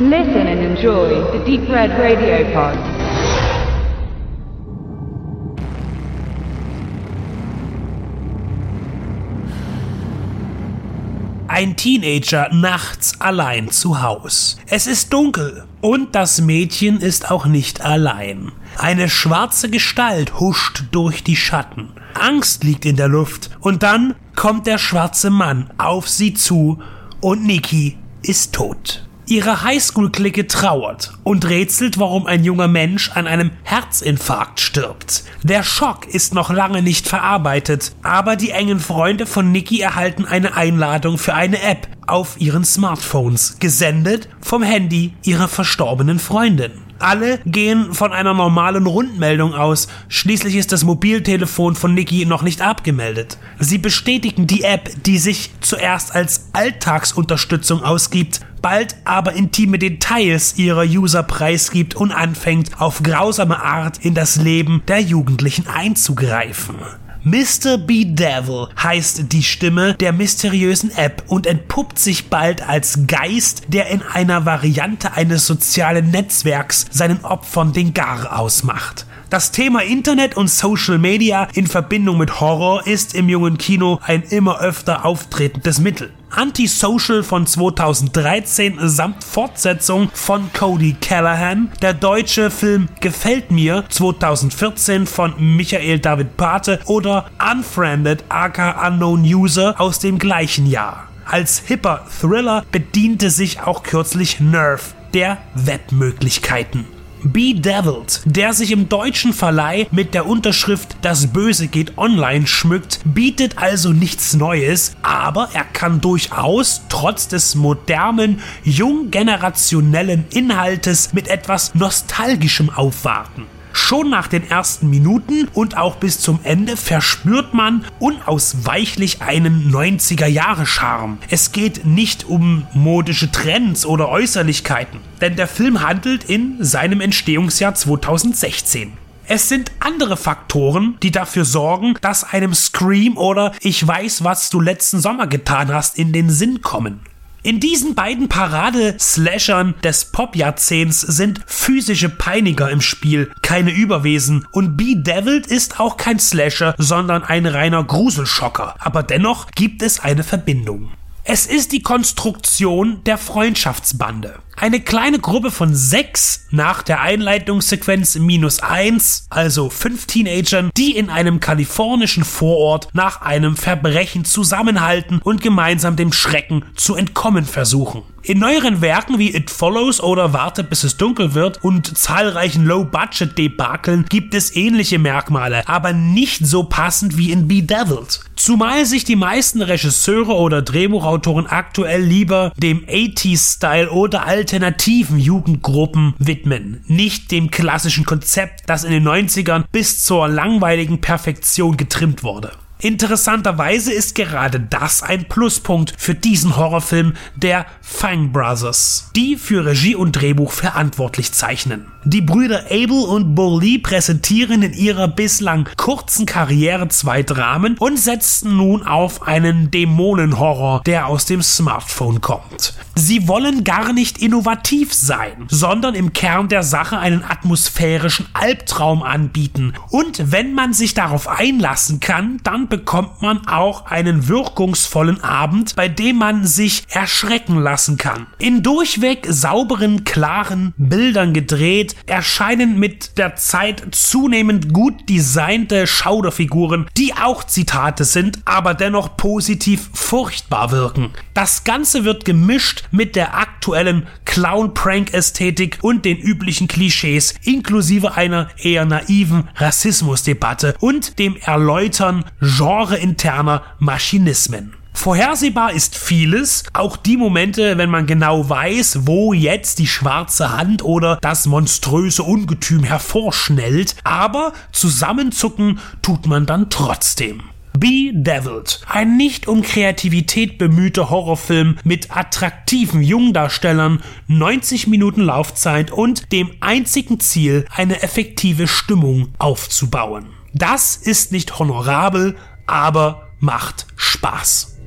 Listen and enjoy the Deep Red Radio Pod. Ein Teenager nachts allein zu Haus. Es ist dunkel und das Mädchen ist auch nicht allein. Eine schwarze Gestalt huscht durch die Schatten. Angst liegt in der Luft und dann kommt der schwarze Mann auf sie zu und Nikki ist tot. Ihre Highschool-Clique trauert und rätselt, warum ein junger Mensch an einem Herzinfarkt stirbt. Der Schock ist noch lange nicht verarbeitet, aber die engen Freunde von Nikki erhalten eine Einladung für eine App auf ihren Smartphones, gesendet vom Handy ihrer verstorbenen Freundin. Alle gehen von einer normalen Rundmeldung aus. Schließlich ist das Mobiltelefon von Nikki noch nicht abgemeldet. Sie bestätigen die App, die sich zuerst als Alltagsunterstützung ausgibt, bald aber intime Details ihrer User preisgibt und anfängt, auf grausame Art in das Leben der Jugendlichen einzugreifen. Mr. Bedevil heißt die Stimme der mysteriösen App und entpuppt sich bald als Geist, der in einer Variante eines sozialen Netzwerks seinen Opfern den Gar ausmacht. Das Thema Internet und Social Media in Verbindung mit Horror ist im jungen Kino ein immer öfter auftretendes Mittel. Antisocial von 2013 samt Fortsetzung von Cody Callahan, der deutsche Film Gefällt mir 2014 von Michael David Pate oder Unfriended aka Unknown User aus dem gleichen Jahr. Als hipper Thriller bediente sich auch kürzlich Nerve der Webmöglichkeiten. Bedeviled, der sich im deutschen Verleih mit der Unterschrift Das Böse geht online schmückt, bietet also nichts Neues, aber er kann durchaus trotz des modernen, jung generationellen Inhaltes mit etwas Nostalgischem aufwarten. Schon nach den ersten Minuten und auch bis zum Ende verspürt man unausweichlich einen 90er Jahre Charme. Es geht nicht um modische Trends oder Äußerlichkeiten, denn der Film handelt in seinem Entstehungsjahr 2016. Es sind andere Faktoren, die dafür sorgen, dass einem Scream oder Ich weiß, was du letzten Sommer getan hast in den Sinn kommen. In diesen beiden Parade-Slashern des Pop-Jahrzehnts sind physische Peiniger im Spiel, keine Überwesen. Und Bedeviled ist auch kein Slasher, sondern ein reiner Gruselschocker. Aber dennoch gibt es eine Verbindung. Es ist die Konstruktion der Freundschaftsbande. Eine kleine Gruppe von sechs nach der Einleitungssequenz minus eins, also fünf Teenagern, die in einem kalifornischen Vorort nach einem Verbrechen zusammenhalten und gemeinsam dem Schrecken zu entkommen versuchen. In neueren Werken wie It Follows oder Warte bis es dunkel wird und zahlreichen Low-Budget-Debakeln gibt es ähnliche Merkmale, aber nicht so passend wie in Bedeviled. Zumal sich die meisten Regisseure oder Drehbuchautoren aktuell lieber dem 80s-Style oder alternativen Jugendgruppen widmen, nicht dem klassischen Konzept, das in den 90ern bis zur langweiligen Perfektion getrimmt wurde. Interessanterweise ist gerade das ein Pluspunkt für diesen Horrorfilm der Fang Brothers, die für Regie und Drehbuch verantwortlich zeichnen. Die Brüder Abel und Lee präsentieren in ihrer bislang kurzen Karriere zwei Dramen und setzten nun auf einen Dämonenhorror, der aus dem Smartphone kommt. Sie wollen gar nicht innovativ sein, sondern im Kern der Sache einen atmosphärischen Albtraum anbieten. Und wenn man sich darauf einlassen kann, dann bekommt man auch einen wirkungsvollen Abend, bei dem man sich erschrecken lassen kann. In durchweg sauberen, klaren Bildern gedreht, erscheinen mit der Zeit zunehmend gut designte Schauderfiguren, die auch Zitate sind, aber dennoch positiv furchtbar wirken. Das Ganze wird gemischt mit der aktuellen Clown-Prank-Ästhetik und den üblichen Klischees, inklusive einer eher naiven Rassismusdebatte und dem Erläutern genreinterner Maschinismen. Vorhersehbar ist vieles, auch die Momente, wenn man genau weiß, wo jetzt die schwarze Hand oder das monströse Ungetüm hervorschnellt, aber zusammenzucken tut man dann trotzdem. Bedeviled, ein nicht um Kreativität bemühter Horrorfilm mit attraktiven Jungdarstellern, 90 Minuten Laufzeit und dem einzigen Ziel, eine effektive Stimmung aufzubauen. Das ist nicht honorabel, aber macht Spaß.